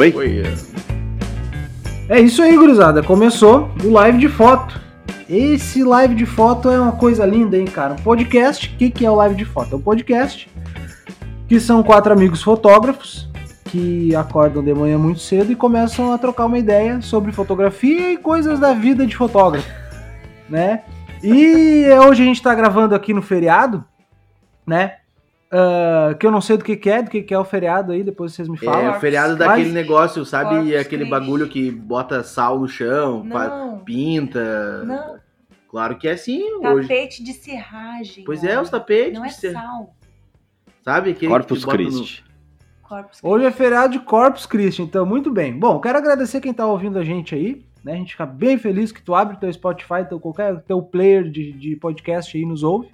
Foi? Foi. É isso aí, gurizada. Começou o live de foto. Esse live de foto é uma coisa linda, hein, cara? Um podcast. O que, que é o live de foto? É um podcast que são quatro amigos fotógrafos que acordam de manhã muito cedo e começam a trocar uma ideia sobre fotografia e coisas da vida de fotógrafo, né? E hoje a gente tá gravando aqui no feriado, né? Ah, que eu não sei do que, que é, do que, que é o feriado aí, depois vocês me falam. É o feriado Mas- daquele negócio, sabe? Corpus aquele Christi. bagulho que bota sal no chão, Não, pinta. não. Claro que é assim hoje. Tapete de serragem. Pois olha. é, os tapetes. Não é de ser- sal. Sabe? Aquele Corpus no- Christi. Corpus Hoje é feriado de Corpus Christi, então muito bem. Bom, quero agradecer quem tá ouvindo a gente aí, né? A gente fica bem feliz que tu abre teu Spotify, teu qualquer teu player de, de podcast aí e nos ouve.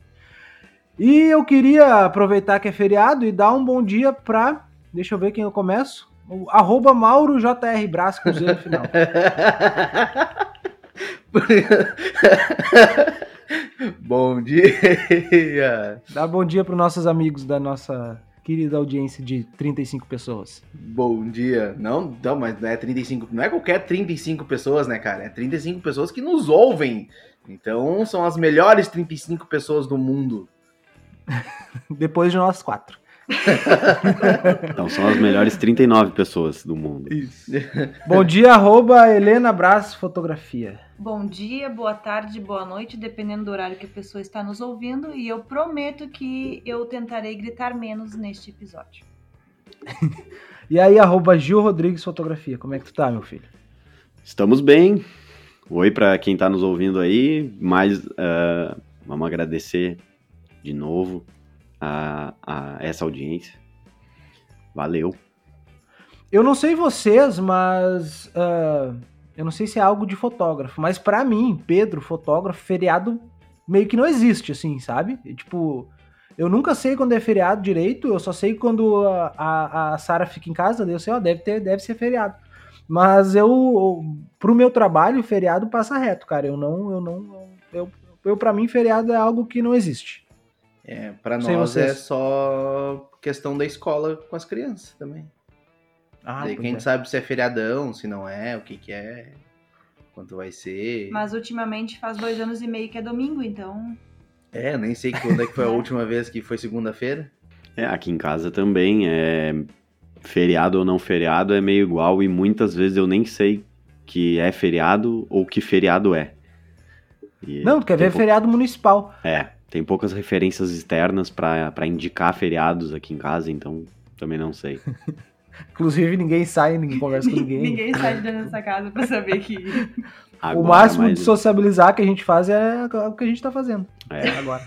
E eu queria aproveitar que é feriado e dar um bom dia pra, deixa eu ver quem eu começo, o arroba Mauro JR Brás com Z no final. Bom dia! Dá bom dia pros nossos amigos da nossa querida audiência de 35 pessoas. Bom dia. Não, não, mas não é 35. Não é qualquer 35 pessoas, né, cara? É 35 pessoas que nos ouvem. Então são as melhores 35 pessoas do mundo. Depois de nós quatro. Então, são as melhores 39 pessoas do mundo. Isso. bom dia, arroba Helena Brás Fotografia. Bom dia, boa tarde, boa noite, dependendo do horário que a pessoa está nos ouvindo. E eu prometo que eu tentarei gritar menos neste episódio. E aí, arroba Gil Rodrigues Fotografia. Como é que tu tá, meu filho? Estamos bem. Oi para quem tá nos ouvindo aí. Mais, ah, vamos agradecer de novo a, a essa audiência. Valeu. Eu não sei vocês, mas. ah, eu não sei se é algo de fotógrafo, mas pra mim, Pedro, fotógrafo, feriado meio que não existe, assim, sabe? Tipo, eu nunca sei quando é feriado direito, eu só sei quando a, a, a Sara fica em casa, eu sei, ó, deve, ter, deve ser feriado. Mas eu, pro meu trabalho, feriado passa reto, cara. Eu não, eu não, eu, eu pra mim, feriado é algo que não existe. É, pra Sei nós vocês. é só questão da escola com as crianças também. Ah, Daí quem é. sabe se é feriadão, se não é, o que que é, quanto vai ser. Mas ultimamente faz dois anos e meio que é domingo, então. É, eu nem sei quando é que foi a última vez que foi segunda-feira. É, aqui em casa também é feriado ou não feriado é meio igual e muitas vezes eu nem sei que é feriado ou que feriado é. E Não, tu quer ver pou- feriado municipal. É, tem poucas referências externas pra pra indicar feriados aqui em casa, então também não sei. Inclusive, ninguém sai, ninguém conversa com ninguém. Ninguém sai de dentro dessa casa pra saber que. Agora, o máximo mas- de sociabilizar que a gente faz é o que a gente tá fazendo É. agora.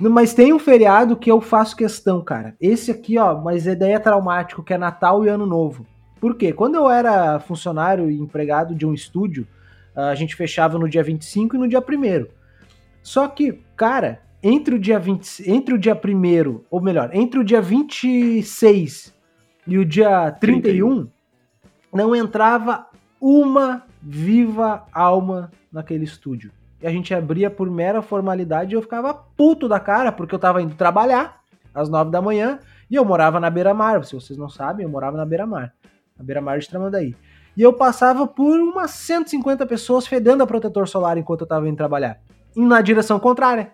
Mas tem um feriado que eu faço questão, cara. Esse aqui, ó, mas é daí é traumático, que é Natal e Ano Novo. Por quê? Quando eu era funcionário e empregado de um estúdio, a gente fechava no dia 25 e no dia 1 Só que, cara, entre o dia 20, entre o dia 1 ou melhor, entre o dia 26 e o dia 31, não entrava uma viva alma naquele estúdio. E a gente abria por mera formalidade e eu ficava puto da cara, porque eu tava indo trabalhar às 9 da manhã e eu morava na beira-mar. Se vocês não sabem, eu morava na beira-mar. Na beira-mar de Tramandaí. E eu passava por umas 150 pessoas fedendo a protetor solar enquanto eu tava indo trabalhar. E na direção contrária.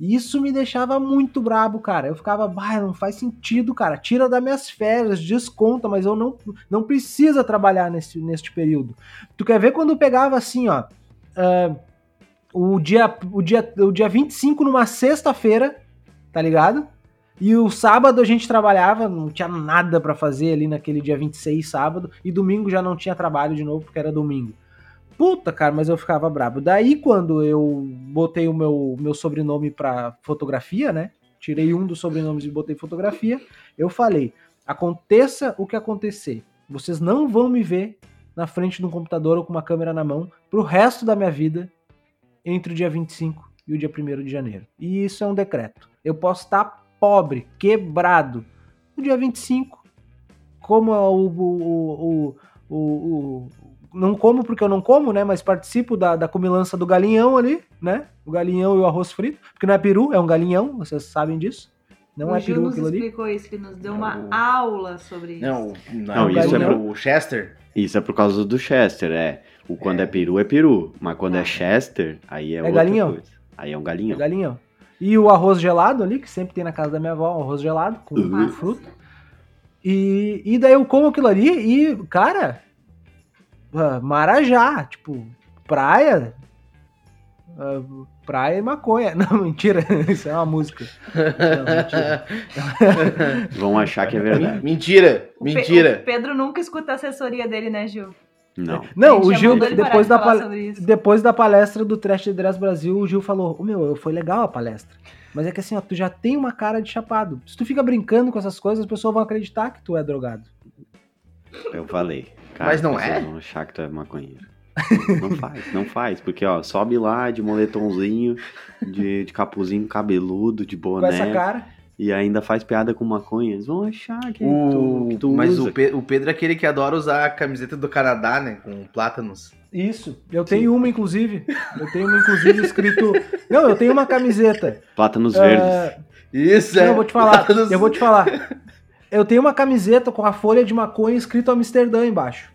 E isso me deixava muito brabo, cara. Eu ficava, bah, não faz sentido, cara. Tira das minhas férias, desconta, mas eu não, não precisa trabalhar nesse, neste período. Tu quer ver quando eu pegava assim, ó. ah, o, dia, o, dia, o dia 25 numa sexta-feira, tá ligado? E o sábado a gente trabalhava, não tinha nada pra fazer ali naquele dia 26, sábado, e domingo já não tinha trabalho de novo, porque era domingo. Puta, cara, mas eu ficava brabo. Daí, quando eu botei o meu, meu sobrenome pra fotografia, né? Tirei um dos sobrenomes e botei fotografia. Eu falei: aconteça o que acontecer, vocês não vão me ver na frente de um computador ou com uma câmera na mão pro resto da minha vida entre o dia 25 e o dia 1 de janeiro. E isso é um decreto. Eu posso estar pobre, quebrado, no dia 25, como o, o, o, não como porque eu não como, né? Mas participo da, da comilança do galinhão ali, né? O galinhão e o arroz frito. Porque não é peru, é um galinhão, vocês sabem disso. Não o é Gil peru nos aquilo ali? explicou isso, ele nos deu uma Não. aula sobre isso. Não, não, Não, isso é não, pro- o Chester. Isso é por causa do Chester, é. O quando é, peru é peru, mas quando Ah. é Chester, aí é, É outra galinhão. coisa. Aí é um galinhão. Galinha, ó. E o arroz gelado ali, que sempre tem na casa da minha avó, um arroz gelado com Uhum. fruta. E, e daí eu como aquilo ali e, cara, ah, Marajá, tipo, praia. ah, praia e maconha. Não, mentira, isso é uma música. Não, mentira. Vão achar que é verdade. Mentira, O Pe- mentira. O Pedro nunca escuta a assessoria dele, né, Gil? Não. Não, o já Gil, depois de da, depois da palestra do Trash de Dress Brasil, o Gil falou: Ô meu, foi legal a palestra. Mas é que assim, ó, tu já tem uma cara de chapado. Se tu fica brincando com essas coisas, as pessoas vão acreditar que tu é drogado. Eu falei. Mas não vocês é? Vão achar que tu é maconheiro. Não faz, não faz. Porque, ó, sobe lá de moletomzinho, de, de capuzinho cabeludo, de Com essa boné, cara. e ainda faz piada com maconha. Eles vão achar que, O, tu, que tu mas usa. o, Pe- o Pedro é aquele que adora usar a camiseta do Canadá, né? Com plátanos. Isso. Eu tenho uma, inclusive. Eu tenho uma, inclusive, escrito. Não, eu tenho uma camiseta. Plátanos Ah, verdes. Isso, Não, é. eu vou te falar. Plátanos- Eu vou te falar. Eu tenho uma camiseta com a folha de maconha escrito Amsterdã embaixo.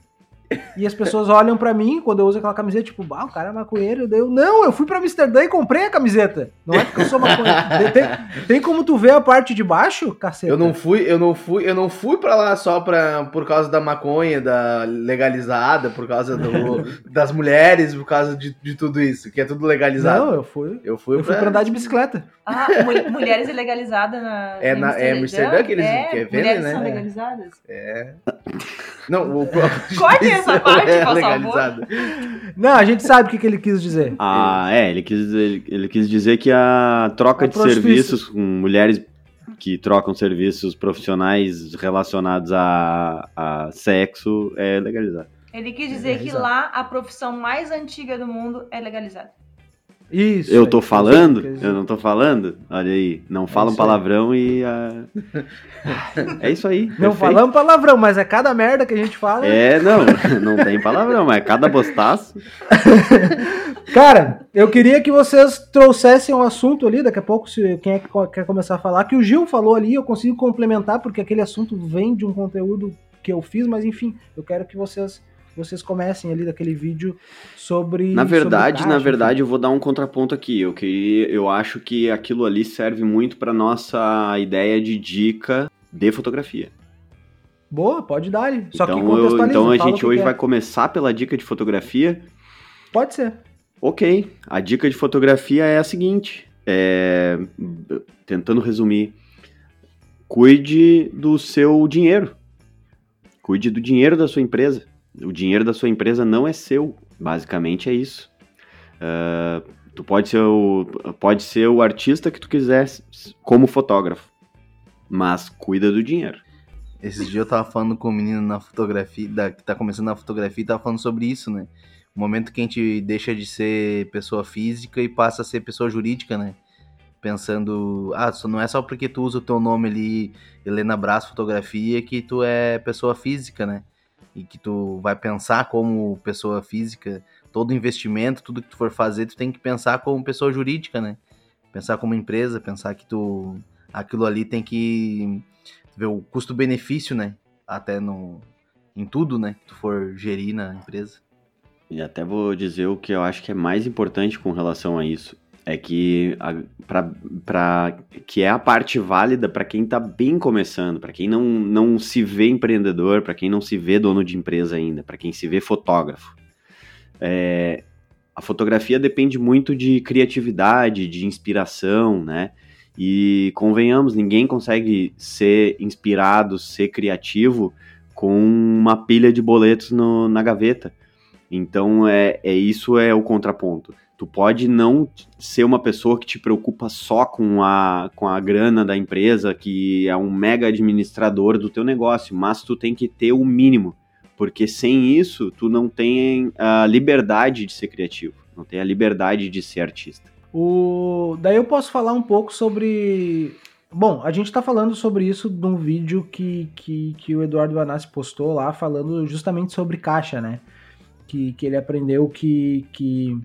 E as pessoas olham pra mim quando eu uso aquela camiseta, tipo, ah, o cara é maconheiro. Daí Eu, não, eu fui pra Amsterdã e comprei a camiseta. Não é porque eu sou maconheiro. Tem, tem como tu ver a parte de baixo, caceta? Eu não fui, eu não fui, eu não fui para lá só pra, por causa da maconha, da legalizada, por causa do, das mulheres, por causa de, de tudo isso, que é tudo legalizado. Não, eu fui. eu fui, Eu fui pra andar de bicicleta. Ah, mul- mulheres ilegalizadas na. É na- é Amsterdã que eles é, que vendem, mulheres né? são É. legalizadas? Não, o próprio Corte essa parte, é por favor. legalizado. Não, a gente sabe o que, que ele quis dizer. Ah, é, ele quis, ele, ele quis dizer que a troca A de serviços com mulheres que trocam serviços profissionais relacionados a, a sexo é legalizado. Ele quis dizer que Legalizado. lá a profissão mais antiga do mundo é legalizada. Isso. Eu tô falando? Eu não tô falando? Olha aí, não fala um isso aí. palavrão e. ah, É isso aí. Não perfeito. falamos palavrão, mas é cada merda que a gente fala. É, não, não tem palavrão, mas cada bostaço. Cara, eu queria que vocês trouxessem um assunto ali, daqui a pouco, se quem é que quer começar a falar, que o Gil falou ali, eu consigo complementar, porque aquele assunto vem de um conteúdo que eu fiz, mas enfim, eu quero que vocês vocês comecem ali daquele vídeo sobre. Na verdade, sobre na verdade, eu vou dar um contraponto aqui. Eu, queria, eu acho que aquilo ali serve muito para nossa ideia de dica de fotografia. Boa, pode dar ali. Só que então, eu- contextualiza. então a gente que hoje que é. vai começar pela dica de fotografia. Pode ser. Ok, a dica de fotografia é a seguinte: é, tentando resumir, cuide do seu dinheiro. Cuide do dinheiro da sua empresa. O dinheiro da sua empresa não é seu. Basicamente é isso. Ah, tu pode ser, o, pode ser o artista que tu quiser como fotógrafo, mas cuida do dinheiro. Esses dias eu tava falando com o menino na fotografia, da- que tá começando na fotografia, e tava falando sobre isso, né? O momento que a gente deixa de ser pessoa física e passa a ser pessoa jurídica, né? Pensando, ah, não é só porque tu usa o teu nome ali, Helena Brás Fotografia, que tu é pessoa física, né? E que tu vai pensar como pessoa física, todo investimento, tudo que tu for fazer, tu tem que pensar como pessoa jurídica, né? Pensar como empresa, pensar que tu aquilo ali tem que ver o custo-benefício, né? Até no em tudo, né? Que tu for gerir na empresa. E até vou dizer o que eu acho que é mais importante com relação a isso. É que, a, pra, pra- que é a parte válida para quem tá bem começando, para quem não, não se vê empreendedor, para quem não se vê dono de empresa ainda, para quem se vê fotógrafo. É, a fotografia depende muito de criatividade, de inspiração, né? E convenhamos, ninguém consegue ser inspirado, ser criativo com uma pilha de boletos no- na gaveta. Então é, é isso é o contraponto. Tu pode não ser uma pessoa que te preocupa só com a, com a grana da empresa, que é um mega administrador do teu negócio, mas tu tem que ter o mínimo, porque sem isso tu não tem a liberdade de ser criativo, não tem a liberdade de ser artista. O... Daí eu posso falar um pouco sobre. Bom, a gente tá falando sobre isso num vídeo que, que, que o Eduardo Vanassi postou lá, falando justamente sobre caixa, né? Que, que ele aprendeu que, que,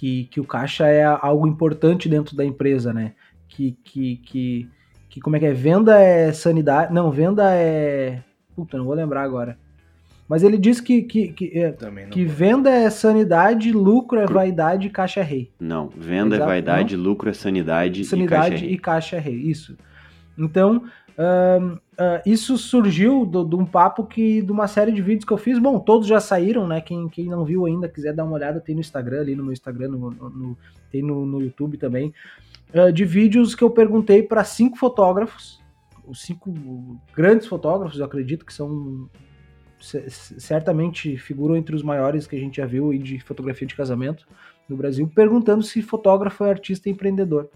que, que o caixa é algo importante dentro da empresa, né? Que, que, que, que como é que é? Venda é sanidade. Não, venda é. Puta, não vou lembrar agora. Mas ele diz que, que, que, é, Também não que venda é sanidade, lucro é vaidade e caixa é rei. Não, venda Exato, é vaidade, lucro é sanidade, sanidade e caixa é e caixa é rei. Isso. Então, ahn, ah, isso surgiu de um papo que de uma série de vídeos que eu fiz. Bom, todos já saíram, né? Quem, quem não viu ainda, quiser dar uma olhada, tem no Instagram, ali no meu Instagram, no, no- tem no, no YouTube também. ah, de vídeos que eu perguntei para cinco fotógrafos, os cinco grandes fotógrafos, eu acredito que são ce- certamente figuram entre os maiores que a gente já viu de fotografia de casamento no Brasil, perguntando se fotógrafo é artista e empreendedor.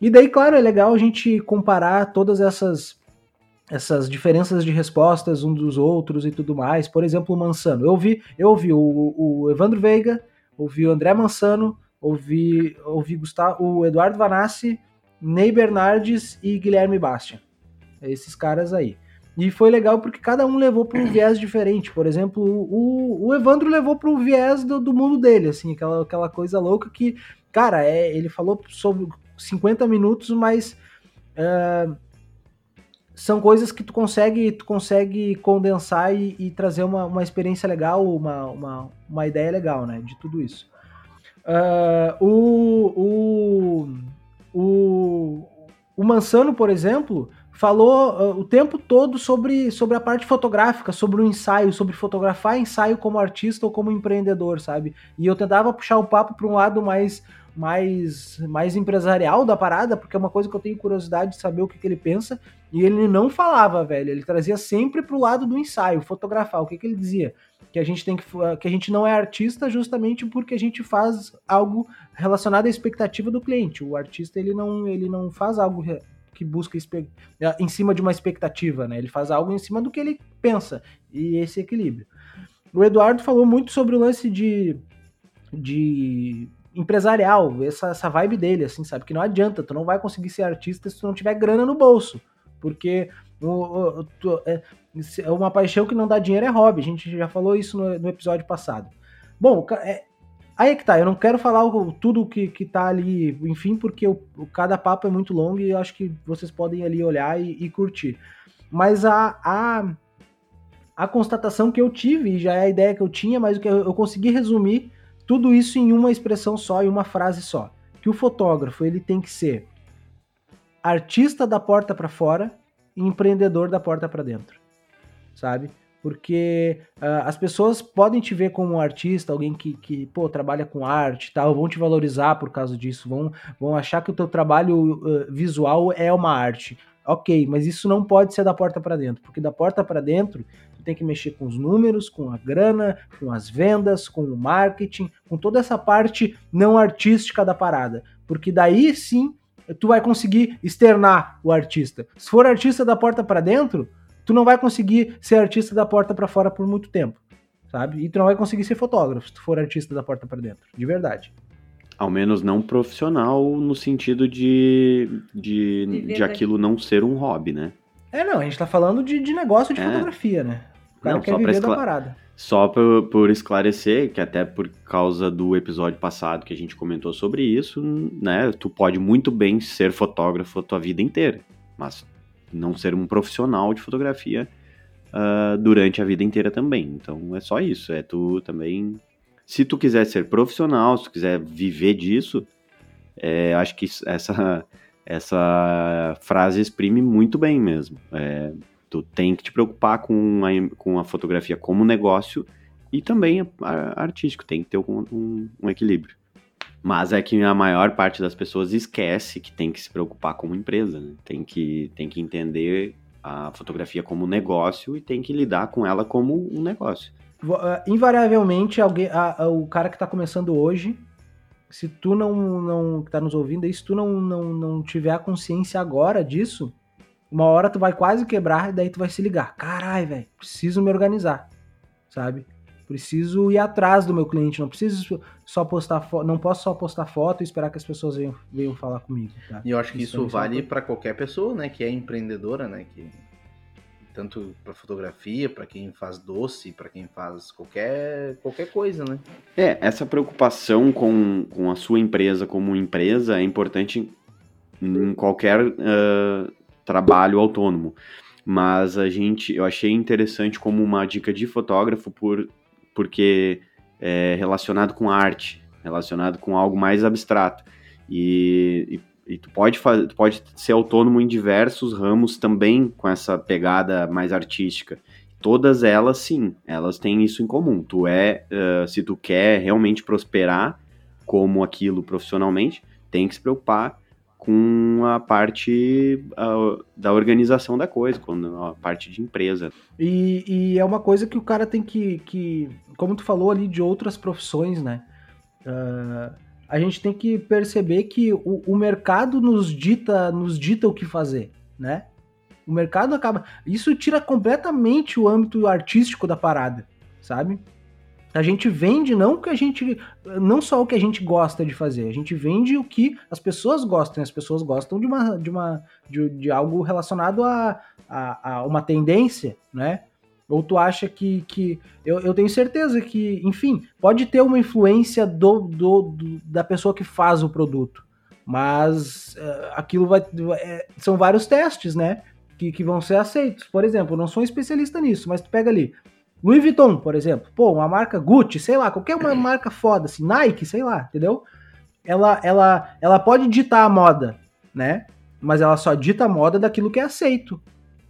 E daí, claro, é legal a gente comparar todas essas essas diferenças de respostas um dos outros e tudo mais. Por exemplo, o Mansano. Eu ouvi, eu ouvi o, o Evandro Veiga, ouvi o André Mansano, ouvi, ouvi Gustavo, o Eduardo Vanassi, Ney Bernardes e Guilherme Bastian. Esses caras aí. E foi legal porque cada um levou para um viés diferente. Por exemplo, o, o Evandro levou para o viés do, do mundo dele, assim, aquela, aquela coisa louca que, cara, é, ele falou sobre 50 minutos, mas é, são coisas que tu consegue, tu consegue condensar e, e trazer uma, uma experiência legal, uma, uma, uma ideia legal, né, de tudo isso. Ah, o, o, o, o Mansano, por exemplo, falou ah, o tempo todo sobre, sobre a parte fotográfica, sobre o ensaio, sobre fotografar ensaio como artista ou como empreendedor, sabe? E eu tentava puxar o papo para um lado mais mais mais empresarial da parada, porque é uma coisa que eu tenho curiosidade de saber o que, que ele pensa, e ele não falava, velho, ele trazia sempre pro lado do ensaio, fotografar. O que, que ele dizia? Que a gente tem que que a gente não é artista justamente porque a gente faz algo relacionado à expectativa do cliente. O artista ele não ele não faz algo que busca espe- em cima de uma expectativa, né? Ele faz algo em cima do que ele pensa e esse equilíbrio. O Eduardo falou muito sobre o lance de, de empresarial, essa, essa vibe dele, assim, sabe? Que não adianta, tu não vai conseguir ser artista se tu não tiver grana no bolso, porque o, o- tu- é, é uma paixão que não dá dinheiro é hobby, a gente já falou isso no, no episódio passado. Bom, é, aí é que tá, eu não quero falar o- tudo que, que tá ali, enfim, porque o, cada papo é muito longo e eu acho que vocês podem ali olhar e, e curtir. Mas a, a, a constatação que eu tive, já é a ideia que eu tinha, mas o que eu consegui resumir tudo isso em uma expressão só, em uma frase só. Que o fotógrafo ele tem que ser artista da porta para fora e empreendedor da porta para dentro, sabe? Porque ah, as pessoas podem te ver como um artista, alguém que, que pô, trabalha com arte e tal, vão te valorizar por causa disso, vão, vão achar que o teu trabalho ah, visual é uma arte. Ok, mas isso não pode ser da porta para dentro, porque da porta para dentro tu tem que mexer com os números, com a grana, com as vendas, com o marketing, com toda essa parte não artística da parada, porque daí sim tu vai conseguir externar o artista. Se for artista da porta para dentro, tu não vai conseguir ser artista da porta para fora por muito tempo, sabe? E tu não vai conseguir ser fotógrafo se tu for artista da porta para dentro, de verdade. Ao menos não profissional no sentido de, de, de aquilo não ser um hobby, né? É, não, a gente tá falando de, de negócio de É. fotografia, né? Não, só pra viver da escla- parada. Só por, por esclarecer, que até por causa do episódio passado que a gente comentou sobre isso, né? Tu pode muito bem ser fotógrafo a tua vida inteira, mas não ser um profissional de fotografia ah, durante a vida inteira também. Então é só isso, é tu também. Se tu quiser ser profissional, se tu quiser viver disso, é, acho que essa, essa frase exprime muito bem mesmo. É, tu tem que te preocupar com a, com a fotografia como negócio e também a- a- artístico, tem que ter um, um- um equilíbrio. Mas é que a maior parte das pessoas esquece que tem que se preocupar como empresa, né? tem, que, tem que entender a fotografia como negócio e tem que lidar com ela como um negócio. Ah, invariavelmente, alguém, ah, ah, o cara que tá começando hoje, se tu não, não tá nos ouvindo aí, se tu não, não, não tiver a consciência agora disso, uma hora tu vai quase quebrar e daí tu vai se ligar. Carai, velho, preciso me organizar, sabe? Preciso ir atrás do meu cliente, não preciso só postar foto, não posso só postar foto e esperar que as pessoas venham, venham falar comigo, tá? E eu acho que isso, Isso- é vale para qualquer pessoa, né, que é empreendedora, né, que tanto para fotografia, para quem faz doce, para quem faz qualquer qualquer coisa, né? É, essa preocupação com, com a sua empresa como empresa é importante em qualquer ah, trabalho autônomo. Mas a gente, eu achei interessante como uma dica de fotógrafo por, porque é relacionado com arte, relacionado com algo mais abstrato. E, e, e tu, pode fazer, tu pode ser autônomo em diversos ramos também com essa pegada mais artística. Todas elas, sim, elas têm isso em comum. Tu é, uh, se tu quer realmente prosperar como aquilo profissionalmente, tem que se preocupar com a parte uh, da organização da coisa, com a parte de empresa. E, e, é uma coisa que o cara tem que, que como tu falou ali de outras profissões, né? Uh, a gente tem que perceber que o, o, mercado nos dita, nos dita o que fazer, né? O mercado acaba. Isso tira completamente o âmbito artístico da parada, sabe? A gente vende não o que a gente. Não só o que a gente gosta de fazer, a gente vende o que as pessoas gostam. As pessoas gostam de uma. de, uma, de, de algo relacionado a, a, a, uma tendência, né? Ou tu acha que. que eu, eu tenho certeza que, enfim, pode ter uma influência do, do, do da pessoa que faz o produto. Mas uh, aquilo vai. É, são vários testes, né? Que, que vão ser aceitos. Por exemplo, eu não sou um especialista nisso, mas tu pega ali Louis Vuitton, por exemplo, pô, uma marca Gucci, sei lá, qualquer uma marca foda, assim, Nike, sei lá, entendeu? Ela, ela, ela pode ditar a moda, né? Mas ela só dita a moda daquilo que é aceito,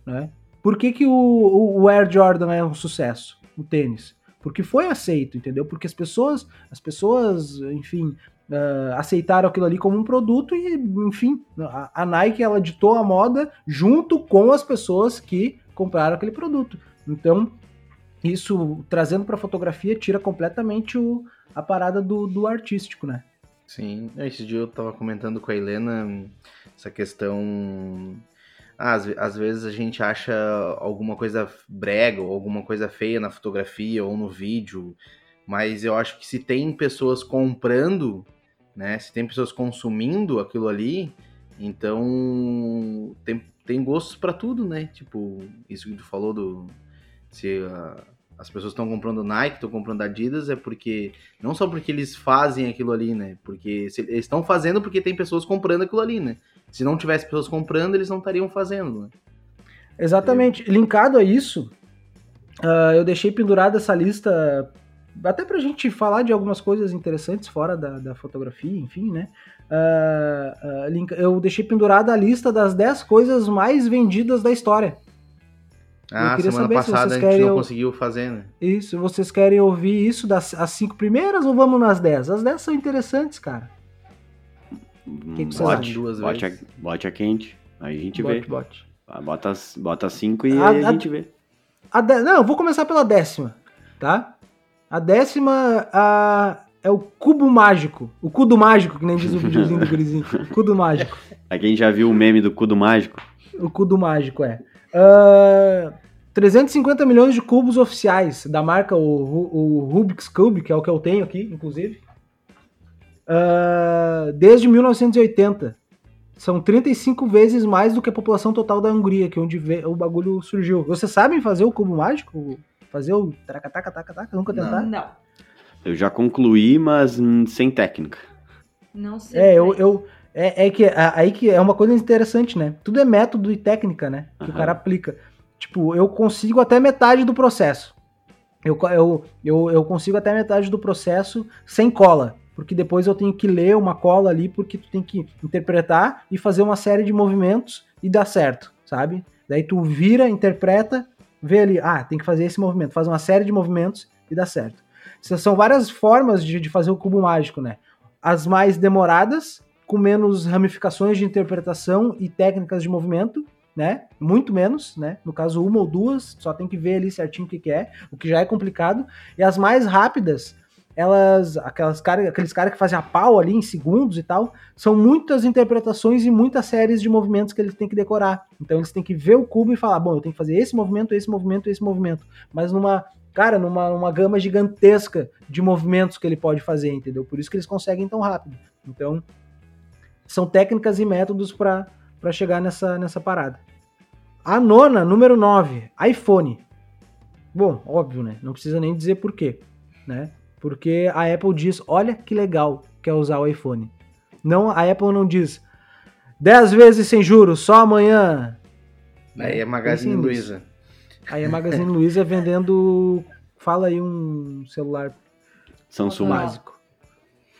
né? Por que, que o, o, o Air Jordan é um sucesso, o tênis? Porque foi aceito, entendeu? Porque as pessoas, as pessoas, enfim, uh, aceitaram aquilo ali como um produto e, enfim, a, a Nike ela ditou a moda junto com as pessoas que compraram aquele produto. Então, isso, trazendo para fotografia, tira completamente o, a parada do, do artístico, né? Sim, esse dia eu tava comentando com a Helena essa questão. Ah, às, às vezes a gente acha alguma coisa brega ou alguma coisa feia na fotografia ou no vídeo, mas eu acho que se tem pessoas comprando, né? Se tem pessoas consumindo aquilo ali, então tem, tem gostos para tudo, né? Tipo, isso que tu falou do se as pessoas estão comprando Nike, estão comprando Adidas, é porque não só porque eles fazem aquilo ali, né? Porque se, eles estão fazendo porque tem pessoas comprando aquilo ali, né? Se não tivesse pessoas comprando, eles não estariam fazendo, né? Exatamente. Eu... Linkado a isso, uh, eu deixei pendurada essa lista até pra gente falar de algumas coisas interessantes fora da, da fotografia, enfim, né? Uh, uh, eu deixei pendurada a lista das 10 coisas mais vendidas da história. Ah, semana passada a gente não conseguiu fazer, né? Isso, vocês querem ouvir isso das as cinco primeiras ou vamos nas dez? As dez são interessantes, cara. O que, que vocês bote? Duas bote, vezes. A, bote a quente, aí a gente bote, vê. Bote. Ah, bota, bota cinco e a, a, a gente vê. A de, não, vou começar pela décima, tá? A décima a, é o cubo mágico. O cudo mágico, que nem diz o videozinho do gurizinho. Cudo mágico. Aqui a gente já viu o meme do cudo mágico. O cudo mágico, é. Uh, ah, 350 milhões de cubos oficiais da marca, o, o Rubik's Cube, que é o que eu tenho aqui, inclusive. Uh, desde 1980. São 35 vezes mais do que a população total da Hungria, que é onde o bagulho surgiu. Vocês sabem fazer o cubo mágico? Fazer o taca taca taca taca? Nunca tentar? Não. Eu já concluí, mas sem técnica. Não sei. É, eu, eu, é, é que aí que é uma coisa interessante, né? Tudo é método e técnica, né? Que uhum. o cara aplica. Tipo, eu consigo até metade do processo. Eu, eu, eu, eu consigo até metade do processo sem cola. Porque depois eu tenho que ler uma cola ali, porque tu tem que interpretar e fazer uma série de movimentos e dá certo, sabe? Daí tu vira, interpreta, vê ali, ah, tem que fazer esse movimento, faz uma série de movimentos e dá certo. São várias formas de, de fazer o cubo mágico, né? As mais demoradas, com menos ramificações de interpretação e técnicas de movimento, né? Muito menos, né? No caso, uma ou duas, só tem que ver ali certinho o que, é, o que já é complicado. E as mais rápidas, elas, aquelas cara, aqueles caras que fazem a pau ali em segundos e tal, são muitas interpretações e muitas séries de movimentos que eles têm que decorar. Então eles têm que ver o cubo e falar, bom, eu tenho que fazer esse movimento, esse movimento, esse movimento. Mas numa, cara, numa, numa gama gigantesca de movimentos que ele pode fazer, entendeu? Por isso que eles conseguem tão rápido. Então, são técnicas e métodos para chegar nessa, nessa parada. A nona, número 9, iPhone. Bom, óbvio, né? Não precisa nem dizer por quê, né? Porque a Apple diz, olha que legal que é usar o iPhone. Não, a Apple não diz 10 vezes sem juros, só amanhã, Aí é Magazine Pense Luiza. Aí a Magazine Luiza vendendo. Fala aí um celular Samsung básico.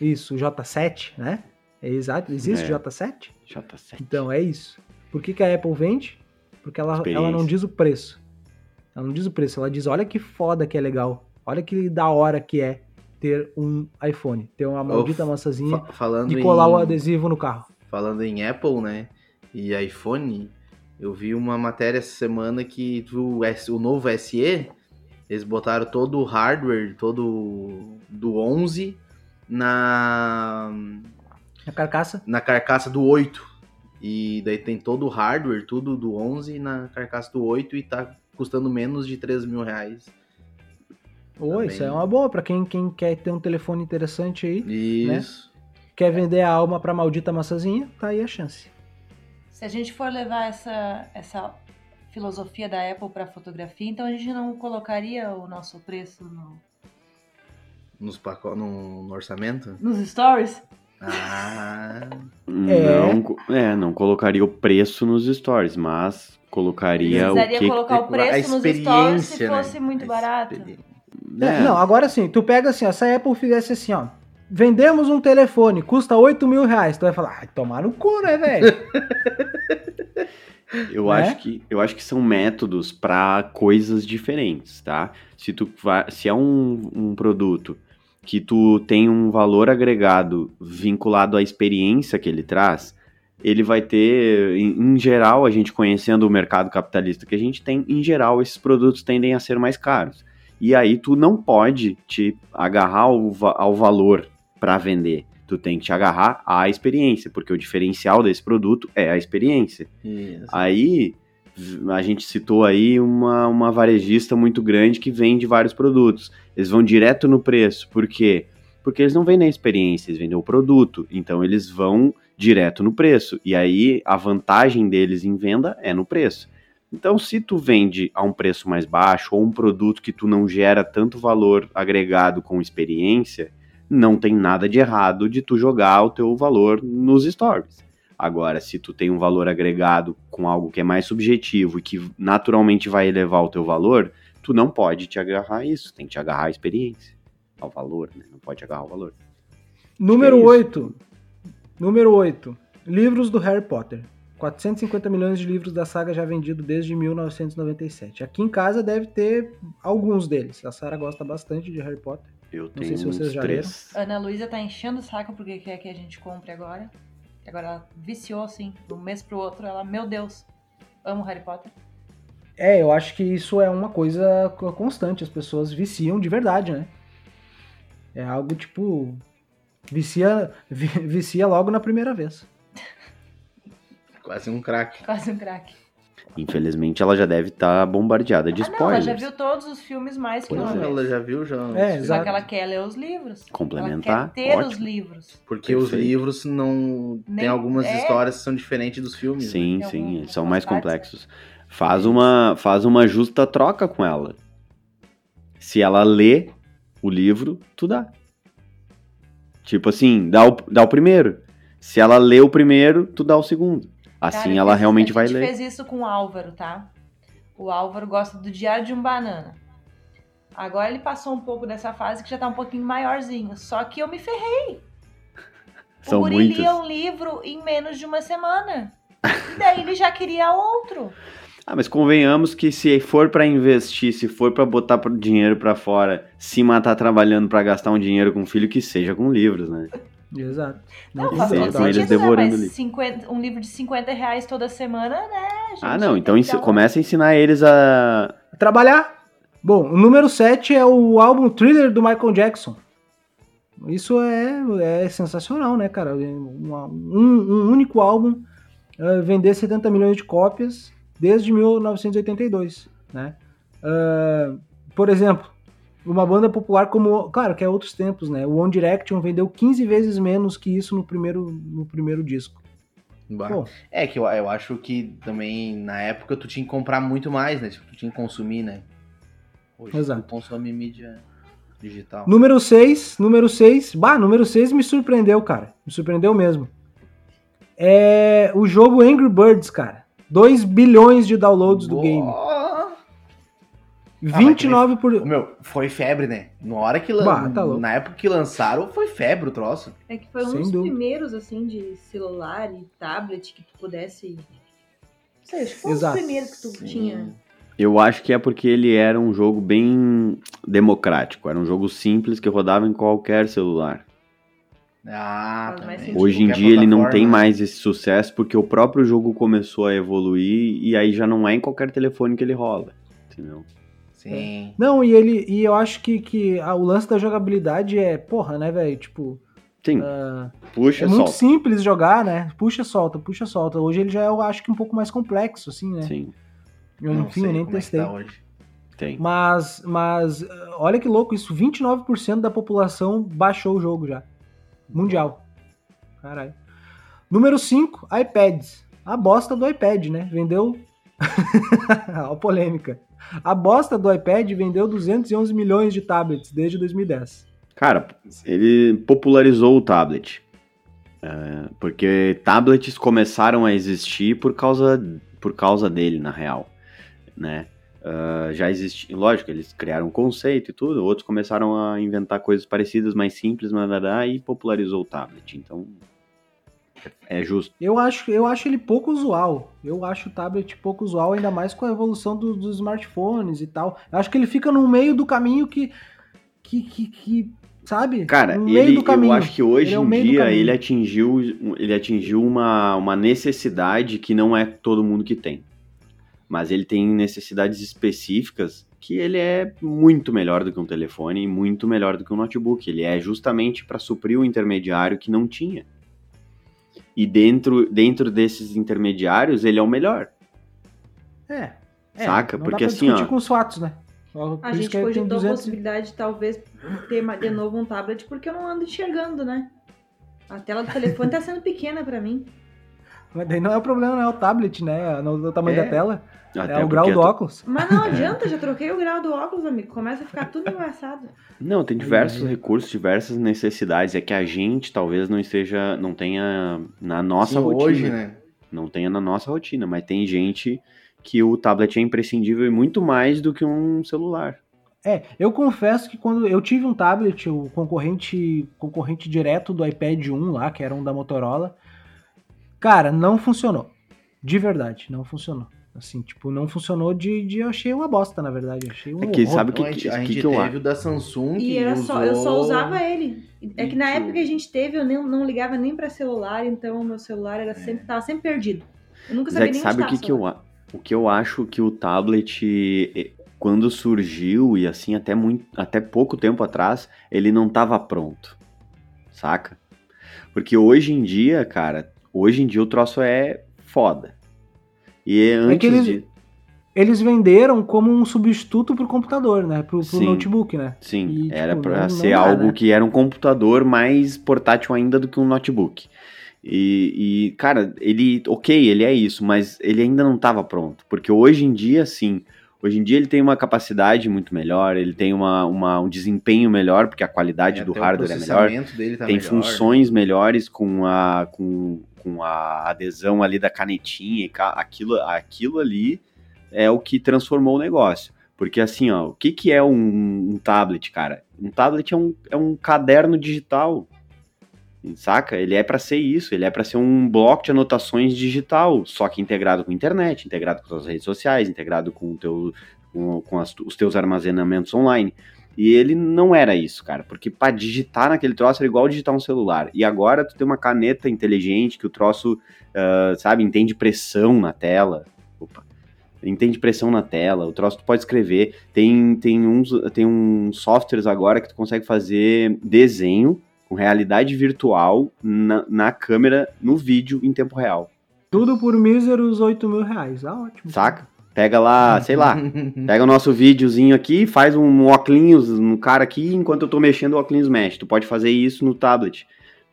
Isso, o J7, né? É exato. Existe É. J7? J7. Então é isso. Por que, que a Apple vende? Porque ela, ela não diz o preço. Ela não diz o preço, ela diz: olha que foda que é legal. Olha que da hora que é ter um iPhone. Ter uma maldita Fa- maçãzinha falando de colar em, o adesivo no carro. Falando em Apple, né? E iPhone, eu vi uma matéria essa semana que o, o novo SE, eles botaram todo o hardware, todo do 11 na, A carcaça. na carcaça do 8. E daí tem todo o hardware, tudo do 11 na carcaça do 8 e tá custando menos de 3 mil reais. Também. isso é uma boa pra quem, quem quer ter um telefone interessante aí. Isso. Quer vender a alma pra maldita maçãzinha, tá aí a chance. Se a gente for levar essa, essa filosofia da Apple para fotografia, então a gente não colocaria o nosso preço no- Nos paco... no, no orçamento. nos stories? Ah, Não, co- é, não colocaria o preço nos stories, mas colocaria o Precisaria que. colocar o a preço nos stories se experiência, né? fosse muito barato. É, Não, agora sim, tu pega assim, ó, se a Apple fizesse assim, ó. Vendemos um telefone, custa 8 mil reais. Tu vai falar, ai, tomar no cu, né, velho? Eu né? acho que eu acho que são métodos para coisas diferentes, tá? Se tu vai, se é um, um produto que tu tem um valor agregado vinculado à experiência que ele traz, ele vai ter, em, em geral, a gente conhecendo o mercado capitalista que a gente tem, em geral, esses produtos tendem a ser mais caros. E aí tu não pode te agarrar ao, ao valor para vender. Tu tem que te agarrar à experiência, porque o diferencial desse produto é a experiência. Isso. Aí a gente citou aí uma, uma varejista muito grande que vende vários produtos. Eles vão direto no preço. Por quê? Porque eles não vendem a experiência, eles vendem o produto. Então eles vão direto no preço. E aí a vantagem deles em venda é no preço. Então, se tu vende a um preço mais baixo ou um produto que tu não gera tanto valor agregado com experiência, não tem nada de errado de tu jogar o teu valor nos stories. Agora, se tu tem um valor agregado com algo que é mais subjetivo e que naturalmente vai elevar o teu valor, tu não pode te agarrar a isso, tem que te agarrar à experiência, ao valor, né? Não pode agarrar ao valor. Número é isso. 8. Número 8. Livros do Harry Potter. 450 milhões de livros da saga já vendido desde 1997. Aqui em casa deve ter alguns deles. A Sara gosta bastante de Harry Potter. Eu sei tenho se vocês uns já três. Ana Luísa tá enchendo o saco porque quer que a gente compre agora. Agora ela viciou, assim, de um mês pro outro. Ela, meu Deus, amo Harry Potter. É, eu acho que isso é uma coisa co- constante. As pessoas viciam de verdade, né? É algo tipo. Vicia, vi- vicia logo na primeira vez. Quase um craque. Quase um craque. Infelizmente, ela já deve estar bombardeada de Ah, não, ela spoilers. já viu todos os filmes mais que Pois uma é. vez. Ela já viu, já. É, Só que ela quer ler os livros. Complementar, Ela quer ter os ótimo. livros. Porque os Perfeito. livros não. Nem- Tem algumas é. histórias que são diferentes dos filmes. né? Sim, Tem sim, algum- eles são mais partes, complexos. Faz uma, faz uma justa troca com ela. Se ela lê o livro, tu dá. Tipo assim, dá o, dá o primeiro. Se ela lê o primeiro, tu dá o segundo. Assim Cara, ela realmente vai A gente ler. fez isso com o Álvaro, tá? O Álvaro gosta do Diário de um Banana. Agora ele passou um pouco dessa fase que já tá um pouquinho maiorzinho. Só que eu me ferrei. São o guri muitos. lia um livro em menos de uma semana. E daí ele já queria outro. Ah, mas convenhamos que se for pra investir, se for pra botar dinheiro pra fora, se matar trabalhando pra gastar um dinheiro com filho, que seja com livros, né? Exato. Não, que faz sentido, né? devorando Mas ali. 50 um livro de 50 reais toda semana, né? gente? Ah, não, então que ensi- começa a ensinar eles a. Trabalhar. Bom, o número 7 é o álbum Thriller do Michael Jackson. Isso é, é sensacional, né, cara? Um, um- um único álbum eh, vender 70 milhões de cópias desde 1982, né? Ah, por exemplo, uma banda popular como, claro, que é outros tempos, né? O One Direction vendeu 15 vezes menos que isso no primeiro, no primeiro disco. Pô, É que eu, eu acho que também na época tu tinha que comprar muito mais, né? Tipo, tu tinha que consumir, né? Hoje Exato. tu consome mídia digital. Número 6, número 6. Bah, número 6 me surpreendeu, cara. Me surpreendeu mesmo. É o jogo Angry Birds, cara. 2 bilhões de downloads do game. Mas 29 por. Meu, foi febre, né? Na hora que Bah, tá louco. Na época que lançaram, foi febre o troço. É que foi um Sem dos dúvida. primeiros, assim, de celular e tablet que tu pudesse. Não sei, acho que foi um dos Exato. primeiros que tu Sim. tinha. Eu acho que é porque ele era um jogo bem democrático. Era um jogo simples que rodava em qualquer celular. Ah. Hoje em dia ele não tem né? mais esse sucesso porque o próprio jogo começou a evoluir e aí já não é em qualquer telefone que ele rola. Entendeu? Sim. Não, e ele. E eu acho que, que ah, o lance da jogabilidade é, porra, né, velho? Tipo, Sim, ah, puxa, é muito solta. simples jogar, né? Puxa, solta, puxa, solta. Hoje ele já é, eu acho que um pouco mais complexo, assim, né? Sim, Eu, Não enfim, sei eu nem como é que testei. tá hoje. tem. Mas, mas, olha que louco isso. 29% da população baixou o jogo já. Mundial. Caralho. Número 5, iPads. A bosta do iPad, né? Vendeu. A polêmica. A bosta do iPad vendeu 211 milhões de tablets desde 2010. Cara, ele popularizou o tablet. É, porque tablets começaram a existir por causa, por causa dele, na real. Né? Ah, já existia, lógico, eles criaram um conceito e tudo, outros começaram a inventar coisas parecidas, mais simples, nadadá, e popularizou o tablet. Então, é justo. Eu acho, eu acho ele pouco usual. Eu acho o tablet pouco usual, ainda mais com a evolução do- dos smartphones e tal. Eu acho que ele fica no meio do caminho que. que, que, que, sabe? Cara, ele, eu acho que hoje Ele é em do dia ele atingiu, ele atingiu uma, uma necessidade que não é todo mundo que tem. Mas ele tem necessidades específicas que ele é muito melhor do que um telefone e muito melhor do que um notebook. Ele é justamente para suprir o intermediário que não tinha. E dentro, dentro desses intermediários, ele é o melhor. É. é, Saca? não Porque dá pra assim, discutir ó- com os fatos, né? Por A gente tem cogitou a 200 possibilidade de talvez ter de novo um tablet, porque eu não ando enxergando, né? A tela do telefone tá sendo pequena pra mim. Mas daí não é o problema, não é o tablet, né? No, no tamanho É. da tela. Até é o grau do tu- óculos. Mas não adianta, já troquei o grau do óculos, amigo. Começa a ficar tudo embaçado. Não, tem diversos ai. recursos, diversas necessidades. É que a gente talvez não esteja, não tenha na nossa Sim, rotina. hoje, né? Não tenha na nossa rotina, mas tem gente que o tablet é imprescindível e muito mais do que um celular. É, eu confesso que quando eu tive um tablet, o concorrente, concorrente direto do iPad 1 lá, que era um da Motorola, cara, não funcionou. De verdade, não funcionou. Assim, tipo, não funcionou de, de eu achei uma bosta, na verdade. Eu achei um É que horror. sabe o Então, que, a gente, que, a que, gente que eu teve o da Samsung E era só, eu só usou- usava ele. É que na época que a gente teve, eu nem, não ligava nem pra celular, então o meu celular era sempre, tava sempre perdido. Eu nunca sabia é que nem sabe o que, tava que eu, o que eu acho que o tablet, quando surgiu, e assim, até, muito, até pouco tempo atrás, ele não tava pronto. Saca? Porque hoje em dia, cara, hoje em dia o troço é foda. E antes que eles- de. Eles venderam como um substituto pro computador, né? Pro, pro Sim. notebook, né? Sim, E, tipo, era pra não- não ser dá, algo né? que era um computador mais portátil ainda do que um notebook. E, e, cara, ele, ok, ele é isso, mas ele ainda não estava pronto. Porque hoje em dia, sim, hoje em dia ele tem uma capacidade muito melhor, ele tem uma, uma- um desempenho melhor, porque a qualidade É, do hardware é melhor dele tá tem melhor, funções melhores com a, com, com a adesão ali da canetinha e aquilo, aquilo ali é o que transformou o negócio. Porque assim, ó, o que, que é um, um tablet, cara? Um tablet é um, é um caderno digital. Saca? Ele é para ser isso, ele é para ser um bloco de anotações digital, só que integrado com internet, integrado com as redes sociais, integrado com, teu, com, com as- os teus armazenamentos online. E ele não era isso, cara, porque para digitar naquele troço era igual digitar um celular. E agora tu tem uma caneta inteligente que o troço, ah, sabe, entende pressão na tela. Opa. Entende pressão na tela, o troço tu pode escrever. Tem, tem, uns, tem uns softwares agora que tu consegue fazer desenho com realidade virtual na, na câmera, no vídeo, em tempo real. Tudo por míseros 8 mil reais. Ah, ótimo. Saca? Pega lá, sei lá, Pega o nosso videozinho aqui, faz um óculos no cara aqui, enquanto eu tô mexendo o óculos mexe. Tu pode fazer isso no tablet,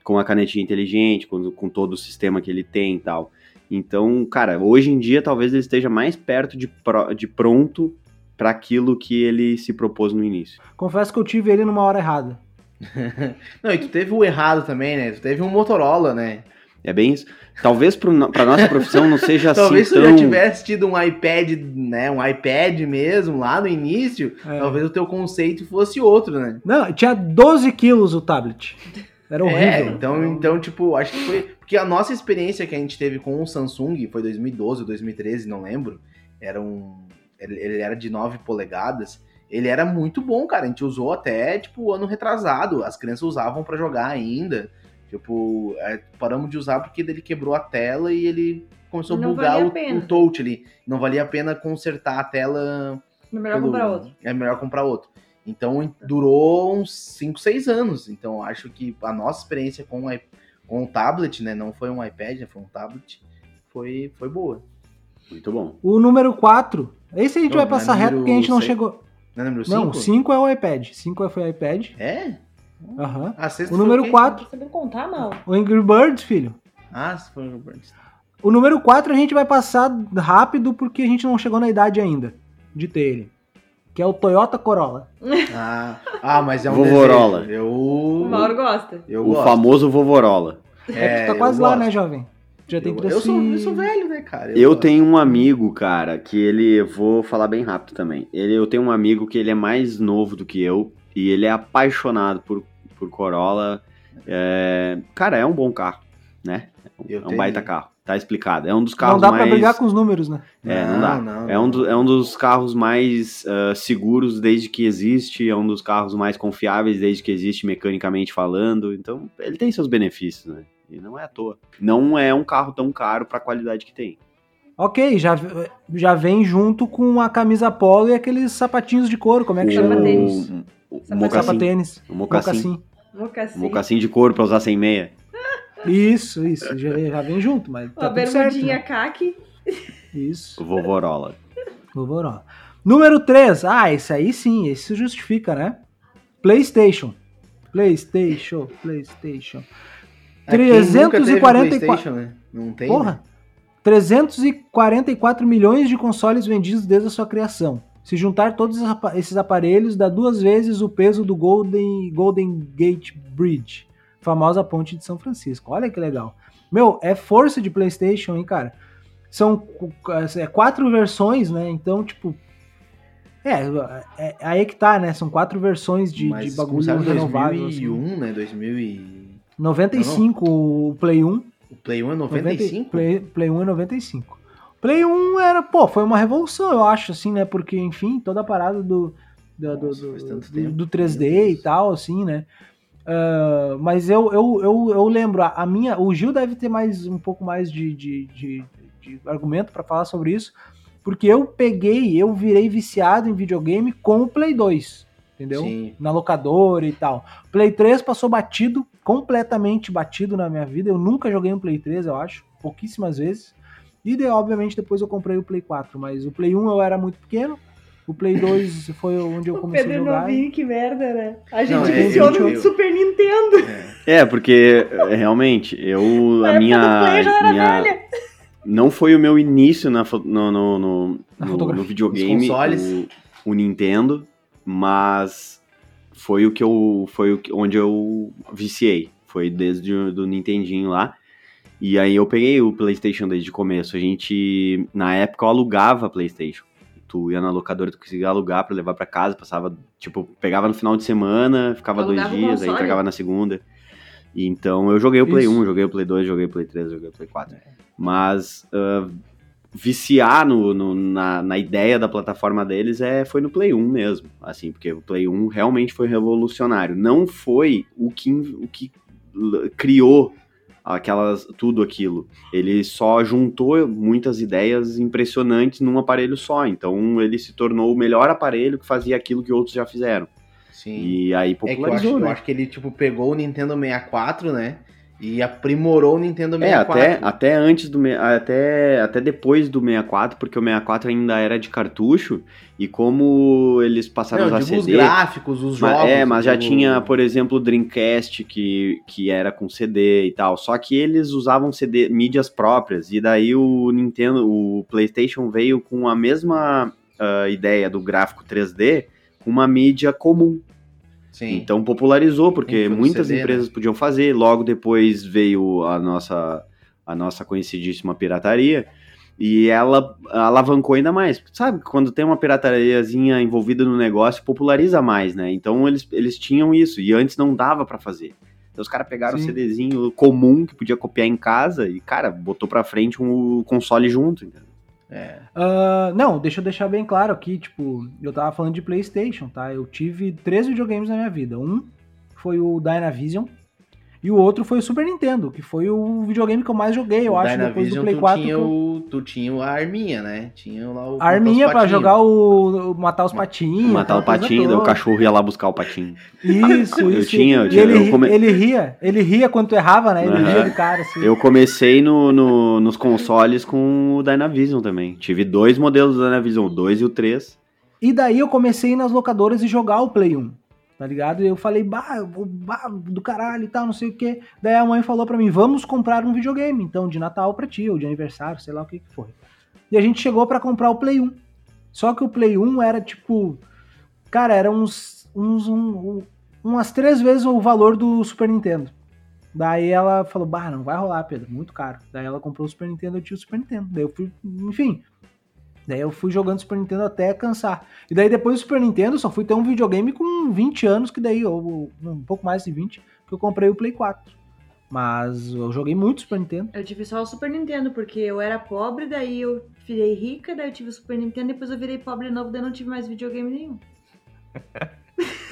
com a canetinha inteligente, com, com todo o sistema que ele tem e tal. Então, cara, hoje em dia talvez ele esteja mais perto de, pro- de pronto para aquilo que ele se propôs no início. Confesso que eu tive ele numa hora errada. Não, e tu teve o errado também, né? Tu teve um Motorola, né? É bem isso. Talvez pra nossa profissão não seja Talvez assim se tu tão... já tivesse tido um iPad, né? Um iPad mesmo lá no início, É. talvez o teu conceito fosse outro, né? Não, tinha 12 quilos o tablet. Era É, horrível. então, então, tipo, acho que foi. Porque a nossa experiência que a gente teve com o Samsung foi 2012 ou 2013, não lembro. Era um. Ele, era de 9 polegadas. Ele era muito bom, cara. A gente usou até, tipo, ano retrasado. As crianças usavam pra jogar ainda. Tipo, é, paramos de usar porque ele quebrou a tela e ele começou a Não bugar valia a o, o touch ali. Não valia a pena consertar a tela É melhor pelo- comprar outro. É melhor comprar outro. Então durou uns 5, 6 anos. Então acho que a nossa experiência com, o i- com o tablet, né? Não foi um iPad, né, foi um tablet. Foi, foi boa. Muito bom. O número 4. Esse a gente Não, vai não é passar reto porque a gente não seis? chegou. Não é número Não, 5? 5 é o iPad. 5 foi o iPad. É? Aham. A sexta O foi número quê? 4, Tá sabendo contar, mal. o Angry Birds, filho. Ah, se foi o Burns. O número 4 a gente vai passar rápido porque a gente não chegou na idade ainda de ter ele. Que é o Toyota Corolla. Ah, ah, mas é um Vovorola. desejo. Eu, O Mauro gosta. eu o gosto. famoso Vovorola. É, tu tá eu quase lá, gosto. né, jovem? Já tem Eu, três eu sou, eu sou velho, né, cara? Eu gosto. tenho um amigo, cara, que ele. eu Vou falar bem rápido também. Ele, eu tenho um amigo que ele é mais novo do que eu e ele é apaixonado por, por Corolla. É, cara, é um bom carro, né? Eu é um tenho- baita carro. Tá explicado. É um dos carros Não dá mais. pra brigar com os números, né? É, não, dá. não, É um, do- é um dos carros mais ah, seguros desde que existe, é um dos carros mais confiáveis desde que existe mecanicamente falando. Então, ele tem seus benefícios, né? E não é à toa. Não é um carro tão caro pra qualidade que tem. Ok, já, já vem junto com a camisa polo e aqueles sapatinhos de couro. Como é que chama? Sapatênis. O, Sapatênis. mocassim. Sapatênis. O mocassim. Mocassim. Mocassim. De couro pra usar sem meia. Isso, isso. Já, já vem junto, mas tá Uma certo. bermudinha né? caque. Isso. O Vovorola. Vovorola. Número 3. Ah, esse aí sim, esse se justifica, né? PlayStation. PlayStation, PlayStation. É, nunca teve 344 PlayStation, né? Não tem. Porra. né? 344 milhões de consoles vendidos desde a sua criação. Se juntar todos esses apa- esses aparelhos, dá duas vezes o peso do Golden, Golden Gate Bridge, famosa ponte de São Francisco. Olha que legal. Meu, é força de PlayStation, hein, cara? São cu- é, quatro versões, né? Então, tipo. É, é, aí que tá, né? São quatro versões de, Mas de bagulho em renovável. assim. 2001, né? 2000 e... 95 o Play 1. O Play 1 é 90 95? Play, Play 1 é 95. Play 1 era, pô, foi uma revolução, eu acho, assim, né? Porque, enfim, toda a parada do, do, do, Nossa, do- do- tempo. do Meu 3D Deus. e tal, assim, né? Ah, mas eu, eu, eu, eu lembro, a, a minha. O Gil deve ter mais um pouco mais de, de, de, de argumento pra falar sobre isso. Porque eu peguei, eu virei viciado em videogame com o Play 2. Entendeu? Sim. na locadora e tal. Play 3 passou batido, completamente batido na minha vida. Eu nunca joguei um Play 3, eu acho, pouquíssimas vezes. E de- obviamente depois eu comprei o Play 4, mas o Play 1 eu era muito pequeno. O Play 2 foi onde eu O comecei Pedro a jogar. novinho, que merda, né? A gente Não, é, viciou eu- no eu- Super Nintendo. É. É, porque é, realmente, eu. A minha. minha-. Não foi o meu início na, no, no, no, Na no- no videogame, o, o Nintendo, mas foi o que eu. Foi o que- onde eu viciei. Foi desde o do Nintendinho lá. E aí eu peguei o Playstation desde o começo. A gente, na época, eu alugava Playstation. Tu ia na locadora, tu conseguia alugar pra levar pra casa, passava, tipo, pegava no final de semana, ficava Alugava dois dias, aí entregava na segunda. E então eu joguei o Play Isso. 1, joguei o Play 2, joguei o Play 3, joguei o Play 4. Mas ah, viciar no, no- na, na ideia da plataforma deles é, foi no Play 1 mesmo. Assim, porque o Play 1 realmente foi revolucionário. Não foi o que, o que criou aquelas tudo aquilo. Ele só juntou muitas ideias impressionantes num aparelho só. Então ele se tornou o melhor aparelho que fazia aquilo que outros já fizeram. Sim. E aí É que eu acho, popularizou, eu né? acho que ele, tipo, pegou o Nintendo 64, né? E aprimorou o Nintendo É, 64. até, até antes do. Até, até depois do 64, porque o 64 ainda era de cartucho, e como eles passaram Não, a digo os CD. gráficos, os mas- jogos. é, mas já o- tinha, por exemplo, o Dreamcast, que, que era com CD e tal. Só que eles usavam CD, mídias próprias, e daí o Nintendo, o PlayStation veio com a mesma ah, ideia do gráfico 3D, com uma mídia comum. Sim. Então popularizou, porque muitas CD, né? empresas podiam fazer. Logo depois veio a nossa a nossa conhecidíssima pirataria. E ela alavancou ainda mais. Sabe, quando tem uma piratariazinha envolvida no negócio, populariza mais, né? Então eles, eles tinham isso, e antes não dava para fazer. Então os caras pegaram Sim. CDzinho comum que podia copiar em casa e, cara, botou pra frente um console junto. entendeu? Ah, não, deixa eu deixar bem claro aqui, tipo, eu tava falando de PlayStation, tá? Eu tive três videogames na minha vida. Um foi o Dynavision e o outro foi o Super Nintendo, que foi o videogame que eu mais joguei, eu O acho, depois do Play tu 4. Tinha o, tu tinha a arminha, né? Tinha lá o. A arminha pra jogar o, o- matar os patinhos. Matar o patinho, daí o cachorro ia lá buscar o patinho. Isso, Eu isso. tinha, eu tinha, ele, eu come- ele ria, ele ria quando tu errava, né? Ele Aham. ria de cara, assim. Eu comecei no, no- nos consoles com o Dynavision também. Tive dois modelos do Dynavision, o 2 e o 3. E daí eu comecei nas locadoras e jogar o Play 1. Tá ligado? E eu falei, bah, bah, do caralho e tal, não sei o quê. Daí a mãe falou pra mim, vamos comprar um videogame, então, de Natal pra ti, ou de aniversário, sei lá o que que foi. E a gente chegou pra comprar o Play 1. Só que o Play 1 era tipo. Cara, era uns. uns um- umas três vezes o valor do Super Nintendo. Daí ela falou, bah, não vai rolar, Pedro, muito caro. Daí ela comprou o Super Nintendo, eu tinha o Super Nintendo. Daí eu fui, enfim. Daí eu fui jogando Super Nintendo até cansar. E daí depois do Super Nintendo, só fui ter um videogame com 20 anos, que daí, ou um pouco mais de 20, que eu comprei o Play 4. Mas eu joguei muito Super Nintendo. Eu tive só o Super Nintendo, porque eu era pobre, daí eu virei rica, daí eu tive o Super Nintendo, depois eu virei pobre de novo, daí eu não tive mais videogame nenhum.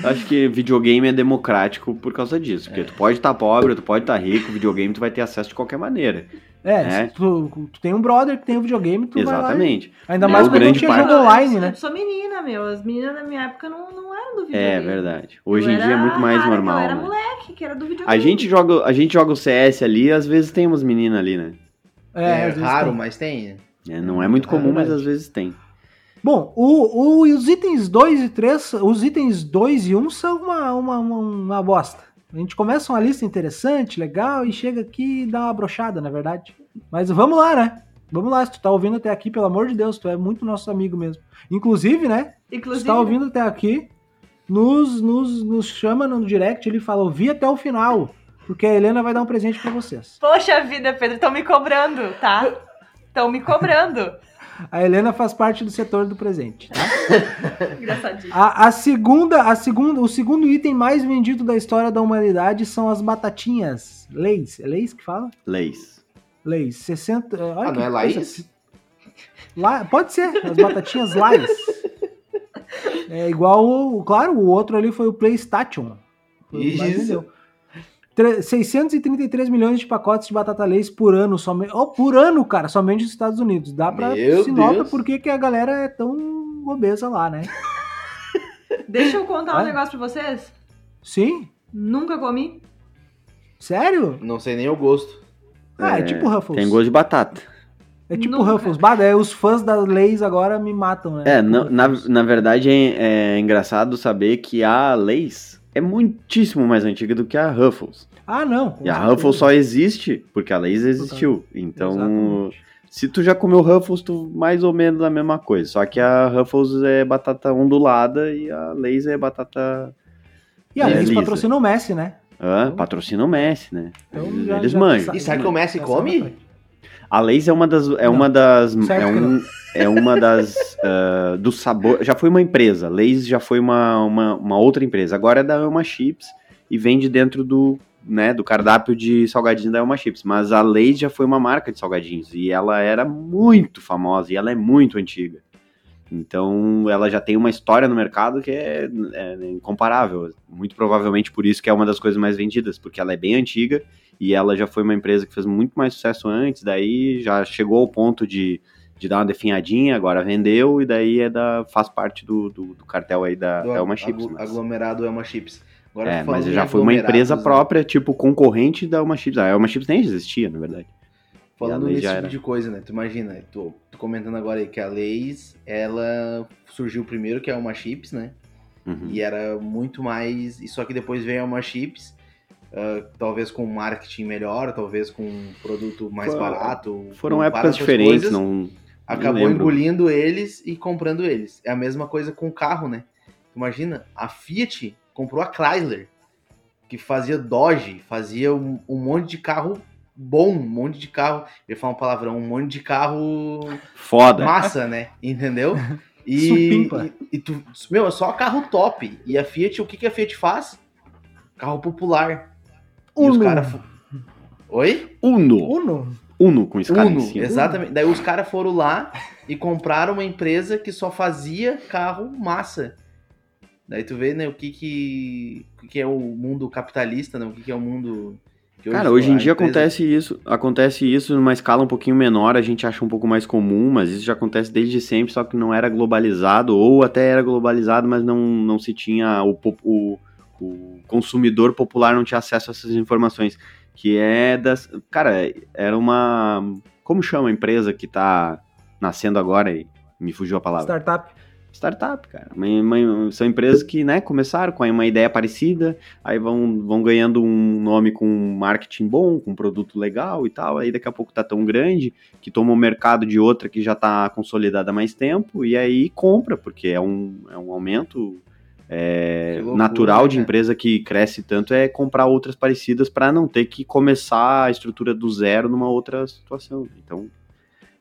Acho que videogame é democrático por causa disso. Porque tu pode estar pobre, tu pode estar rico, videogame tu vai ter acesso de qualquer maneira. É, É. se tu, tu tem um brother que tem um videogame, tu vai lá. Exatamente. e- Ainda Meu mais quando grande tinha parte- jogo online, eu, né? Eu sou menina, meu. As meninas da minha época não, não eram do videogame. É verdade. Hoje Eu em dia é muito mais rara, normal. Eu era né? moleque, que era do videogame. A gente, joga, a gente joga o CS ali, às vezes tem umas meninas ali, né? É, vezes raro, tem. mas tem. É, não é muito É comum, mas verdade. às vezes tem. Bom, o, o- os itens 2 e 3, os itens 2 e 1 são uma, uma, uma, uma bosta. A gente começa uma lista interessante, legal, e chega aqui e dá uma brochada, na verdade. Mas vamos lá, né? Vamos lá, se tu tá ouvindo até aqui, pelo amor de Deus, tu é muito nosso amigo mesmo. Inclusive, né? Se Inclusive, tu tá ouvindo até aqui, nos, nos, nos chama no direct, ele fala, ouvi até o final, porque a Helena vai dar um presente pra vocês. Poxa vida, Pedro, estão me cobrando, tá? Estão me cobrando. A Helena faz parte do setor do presente, tá? Engraçadinho. A, a segunda, a segunda, o segundo item mais vendido da história da humanidade são as batatinhas. Leis. É Leis que fala? Leis. Leis. 60. Olha Ah, não é coisa- Laís? Lá, pode ser, as batatinhas Lais. É igual, o, claro, o outro ali foi o PlayStation. Isso. vendeu. Tre- 633 milhões de pacotes de batata Leis por ano, somente, oh, por ano, cara, somente nos Estados Unidos. Dá pra Meu se nota Deus. porque que a galera é tão obesa lá, né? Deixa eu contar um Ah. negócio pra vocês. Sim? Nunca comi. Sério? Não sei nem o gosto. Ah, é, É, tipo Ruffles. Tem gosto de batata. É tipo Nunca. Ruffles. Bah, daí os fãs das leis agora me matam, né? É, Tipo na, na, na verdade é, é engraçado saber que a Leis é muitíssimo mais antiga do que a Ruffles. Ah, não. E a certeza. Ruffles só existe porque a Leis existiu. Então, Exatamente. se tu já comeu Ruffles, tu mais ou menos a mesma coisa. Só que a Ruffles é batata ondulada e a Leis é batata. E a é Leis lisa. patrocina o Messi, né? Ah, Então- patrocina o Messi, né? Então eles já- eles já manjam. E sabe que o Messi Já come? A Leis é uma das. É Não. uma das. É, um, é uma das. ah, do sabor. Já foi uma empresa. Leis já foi uma, uma, uma outra empresa. Agora é da Elma Chips e vende dentro do. Né, do cardápio de salgadinhos da Elma Chips. Mas a Leis já foi uma marca de salgadinhos. E ela era muito famosa. E ela é muito antiga. Então ela já tem uma história no mercado que é, é incomparável. Muito provavelmente por isso que é uma das coisas mais vendidas. Porque ela é bem antiga e ela já foi uma empresa que fez muito mais sucesso antes, daí já chegou ao ponto de, de dar uma definhadinha, agora vendeu, e daí é da, faz parte do, do, do cartel aí da Do Elma Chips. Mas, aglomerado Elma Chips. Agora, é, mas já foi uma empresa né? própria, tipo, concorrente da Elma Chips. A Elma Chips nem existia, na verdade. Falando a nesse tipo era. de coisa, né? Tu imagina, tu, tu comentando agora aí que a Lays, ela surgiu primeiro que é uma chips, né? Uhum. E era muito mais. E só que depois veio a uma chips, ah, talvez com marketing melhor, talvez com um produto mais barato. Foram épocas diferentes, coisas, não. Acabou engolindo eles e comprando eles. É a mesma coisa com o carro, né? Imagina, a Fiat comprou a Chrysler, que fazia Dodge, fazia um, um monte de carro bom, um monte de carro. Eu ia falar um palavrão, um monte de carro Foda. massa, né? Entendeu? E, e, e tu, meu, é só carro top. E a Fiat, o que, que a Fiat faz? Carro popular. E os Uno. caras. Oi? Uno. Uno? Uno com escada Uno, em cima. exatamente. Daí os caras foram lá e compraram uma empresa que só fazia carro massa. Daí tu vê, né, o que que, o que, é o mundo capitalista, né? O que, que é o mundo... que Cara, hoje em dia empresa- acontece isso, acontece isso numa escala um pouquinho menor, a gente acha um pouco mais comum, mas isso já acontece desde sempre, só que não era globalizado, ou até era globalizado, mas não, não se tinha, o, o, o consumidor popular não tinha acesso a essas informações, que é das, cara, era uma, como chama a empresa que tá nascendo agora e me fugiu a palavra? Startup. startup, cara. Uma- uma- são empresas que, né, começaram com uma ideia parecida, aí vão, vão ganhando um nome com um marketing bom, com um produto legal e tal, aí daqui a pouco tá tão grande que toma o mercado de outra que já tá consolidada há mais tempo, e aí compra, porque é um, é um aumento é, loucura, natural de empresa que cresce tanto, é comprar outras parecidas para não ter que começar a estrutura do zero numa outra situação. Então,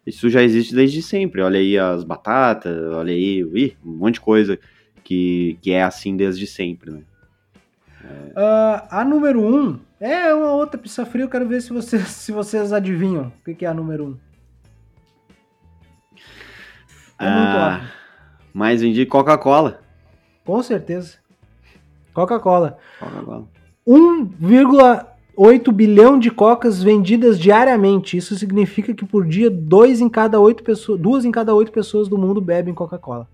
isso já existe desde sempre. Olha aí as batatas, olha aí ih, um monte de coisa que, que é assim desde sempre, né? Ah, a número 1 um é uma outra pizza fria. Eu quero ver se vocês, se vocês adivinham o que, que é a número 1. Um. É muito Ah, mais vendi Coca-Cola. Com certeza. Coca-Cola. Coca-Cola. 1,8 bilhão de cocas vendidas diariamente. Isso significa que por dia dois em cada oito pessoas, duas em cada oito pessoas do mundo bebem Coca-Cola.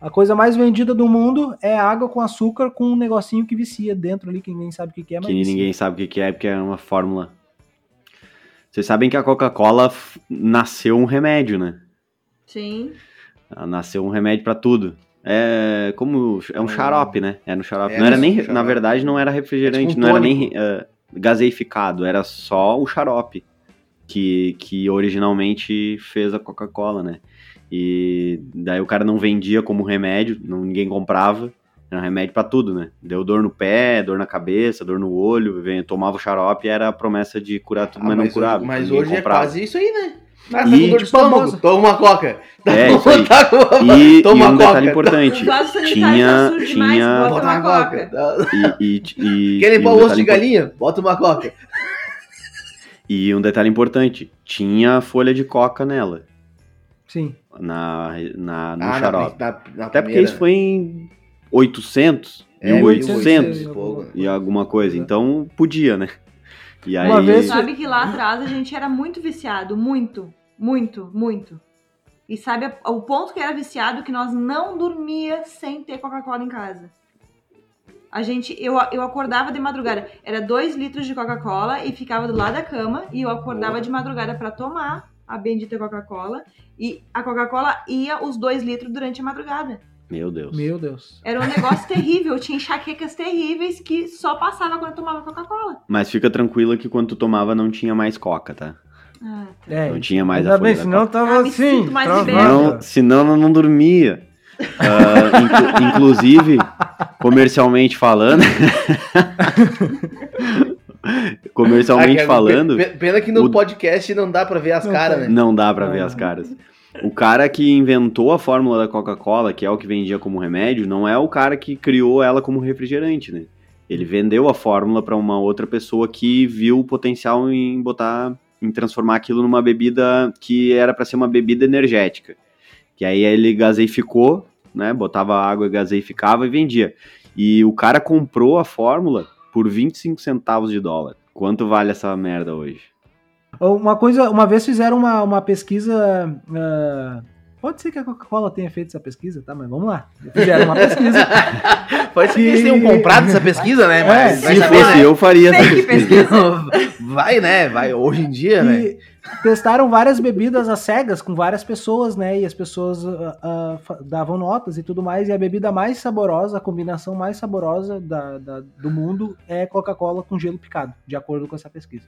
A coisa mais vendida do mundo é água com açúcar com um negocinho que vicia dentro ali, que ninguém sabe o que que é, mas que vicia. ninguém sabe o que que é, porque é uma fórmula. Vocês sabem que a Coca-Cola nasceu um remédio, né? Sim. Ela nasceu um remédio pra tudo. É como é um xarope, né? Era um xarope. É, não era um nem, xarope. na verdade, não era refrigerante, É um não era nem eh, gaseificado, era só o xarope que, que originalmente fez a Coca-Cola, né? E daí o cara não vendia como remédio, não, ninguém comprava. Era um remédio pra tudo, né? Deu dor no pé, dor na cabeça, dor no olho, vem, tomava o xarope e era a promessa de curar tudo, Ah, mas não mas curava. hoje, mas hoje é comprava. quase isso aí, né? Ah, E, tá com dor de tipo, estômago, toma uma coca. É, isso aí. Tá uma- E, toma e um uma detalhe coca. importante, tinha- tá demais, tinha- bota Bota uma coca. coca. e, e, e, Quer limpar um o osso de galinha? Bota uma coca. E um detalhe importante, tinha folha de coca nela, Sim. na, na, no Ah, na- xarope. na- na Até porque isso foi em 800, É, 1800 1800 e pouco. e alguma coisa, então podia, né? E aí, Uma vez- Sabe que lá atrás a gente era muito viciado, muito, muito, muito. E sabe o ponto que era viciado que nós não dormia sem ter Coca-Cola em casa. A gente, eu, eu acordava de madrugada, era dois litros de Coca-Cola e ficava do lado da cama e eu acordava de madrugada pra tomar a bendita Coca-Cola e a Coca-Cola ia os dois litros durante a madrugada. meu Deus. Meu Deus. Era um negócio terrível, eu tinha enxaquecas terríveis que só passava quando eu tomava Coca-Cola. Mas fica tranquila que quando tu tomava não tinha mais coca, tá? Ah, É, Não tinha mais ainda a folha bem, da senão tava Ah, assim. senão ela não dormia. Inclu- inclusive, comercialmente falando. comercialmente Ah, falando, pe- Pena que no o- podcast não dá pra ver as caras, né? não dá pra ver Ah. as caras. O cara que inventou a fórmula da Coca-Cola, que é o que vendia como remédio, não é o cara que criou ela como refrigerante, né? Ele vendeu a fórmula pra uma outra pessoa que viu o potencial em botar, em transformar aquilo numa bebida que era pra ser uma bebida energética. Que aí ele gaseificou, né? Botava água, gaseificava e vendia. E o cara comprou a fórmula por 25 centavos de dólar. Quanto vale essa merda hoje? Uma coisa, uma vez fizeram uma, uma pesquisa. ah, pode ser que a Coca-Cola tenha feito essa pesquisa, tá? Mas vamos lá. Fizeram uma pesquisa. Pode ser que eles tenham comprado essa pesquisa, né? Mas É, Se saber, fosse né? eu, faria essa Fake pesquisa. Vai, né? Vai. Hoje em dia, né? e testaram várias bebidas às cegas com várias pessoas, né? E as pessoas ah, fa- davam notas e tudo mais. E a bebida mais saborosa, a combinação mais saborosa da, da- do mundo é Coca-Cola com gelo picado, de acordo com essa pesquisa.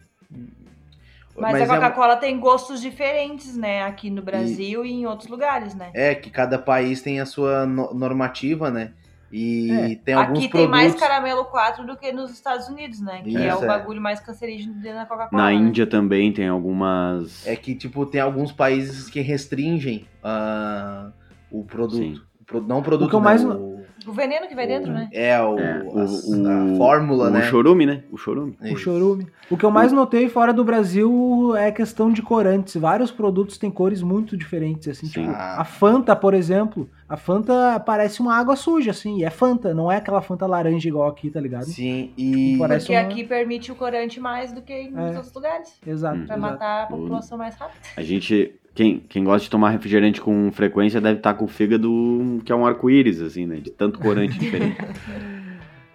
Mas, Mas a é- Coca-Cola tem gostos diferentes, né? Aqui no Brasil e, em outros lugares, né? É, que cada país tem a sua no- normativa, né? E É. tem alguns Aqui produtos. tem mais caramelo 4 do que nos Estados Unidos, né? Que é Isso, o é. bagulho mais cancerígeno dentro da Coca-Cola. Na né? Índia também tem algumas. É que, tipo, tem alguns países que restringem ah, o produto. Sim. O Não o produto, O que eu né, mais- o- O veneno que vai dentro, né? É, o, É, o, as- o- a fórmula, o né? chorume, né? O chorume. O Isso. chorume. O que eu mais notei fora do Brasil é questão de corantes. Vários produtos têm cores muito diferentes, assim, Sim. tipo, Ah. a Fanta, por exemplo, a Fanta parece uma água suja, assim, e é Fanta, não é aquela Fanta laranja igual aqui, tá ligado? Sim, e. Parece Porque uma- aqui permite o corante mais do que em É. outros lugares. Exato. Pra exato. matar a população mais rápido. A gente. Quem, quem gosta de tomar refrigerante com frequência deve estar com o fígado que é um arco-íris, assim, né? De tanto corante diferente.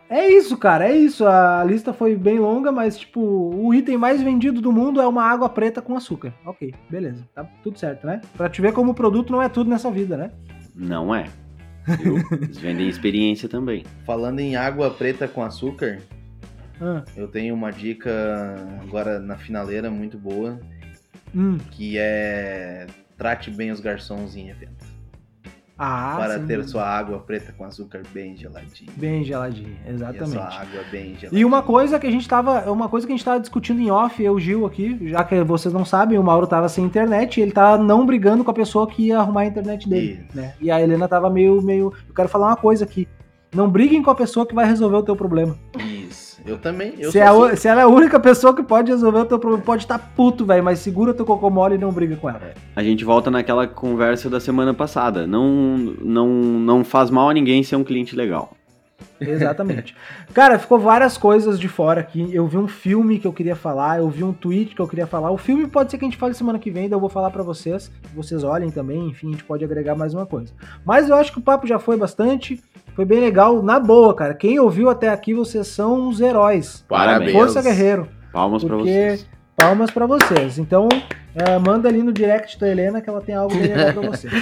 É isso, cara, é isso. A lista foi bem longa, mas, tipo, o item mais vendido do mundo é uma água preta com açúcar. Ok, beleza. Tá tudo certo, né? Pra te ver como o produto não é tudo nessa vida, né? Não é. Viu? Eles vendem experiência também. Falando em água preta com açúcar, Ah, eu tenho uma dica agora na finaleira muito boa, hum. que é trate bem os garçons em evento. Ah, para ter sua água preta com açúcar bem geladinha. Bem geladinho, E a exatamente. sua água bem geladinha. E uma coisa que a gente tava, uma coisa que a gente tava discutindo em off, eu Gil aqui, já que vocês não sabem, o Mauro tava sem internet, e ele tá não brigando com a pessoa que ia arrumar a internet dele, Isso. né? E a Helena tava meio meio, eu quero falar uma coisa aqui. Não briguem com a pessoa que vai resolver o teu problema. Isso. Eu também. Eu Se, é a assim. se ela é a única pessoa que pode resolver o teu problema, pode estar puto, velho, mas segura teu cocô mole e não briga com ela. A gente volta naquela conversa da semana passada. Não, não, não faz mal a ninguém ser um cliente legal. Exatamente. Cara, ficou várias coisas de fora aqui. Eu vi um filme que eu queria falar, eu vi um tweet que eu queria falar. O filme pode ser que a gente fale semana que vem, daí eu vou falar pra vocês. Vocês olhem também, enfim, a gente pode agregar mais uma coisa. Mas eu acho que o papo já foi bastante. Foi bem legal, na boa, cara. Quem ouviu até aqui, vocês são os heróis. Parabéns. Força Guerreiro. Palmas pra Porque- vocês. Palmas pra vocês. Então, é, manda ali no direct da Helena que ela tem algo bem legal pra vocês.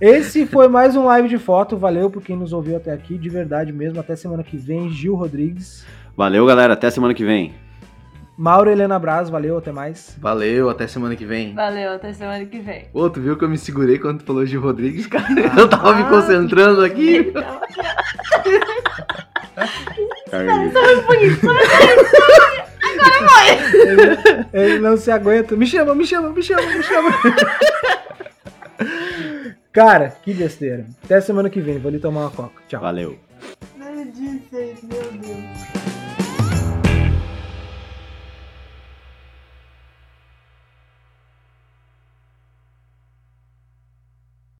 Esse foi mais um live de foto. Valeu por quem nos ouviu até aqui, de verdade mesmo. Até semana que vem, Gil Rodrigues. Valeu, galera. Até semana que vem. Mauro Helena Braz, valeu, até mais. Valeu, até semana que vem. Valeu, até semana que vem. Ô, tu viu que eu me segurei quando tu falou de Rodrigues, cara? Eu tava me concentrando aqui. Ele, ele não se aguenta. Me chama, me chama, me chama, me chama. Cara, que besteira. Até semana que vem, vou ali tomar uma coca. Tchau. Valeu. Não disse,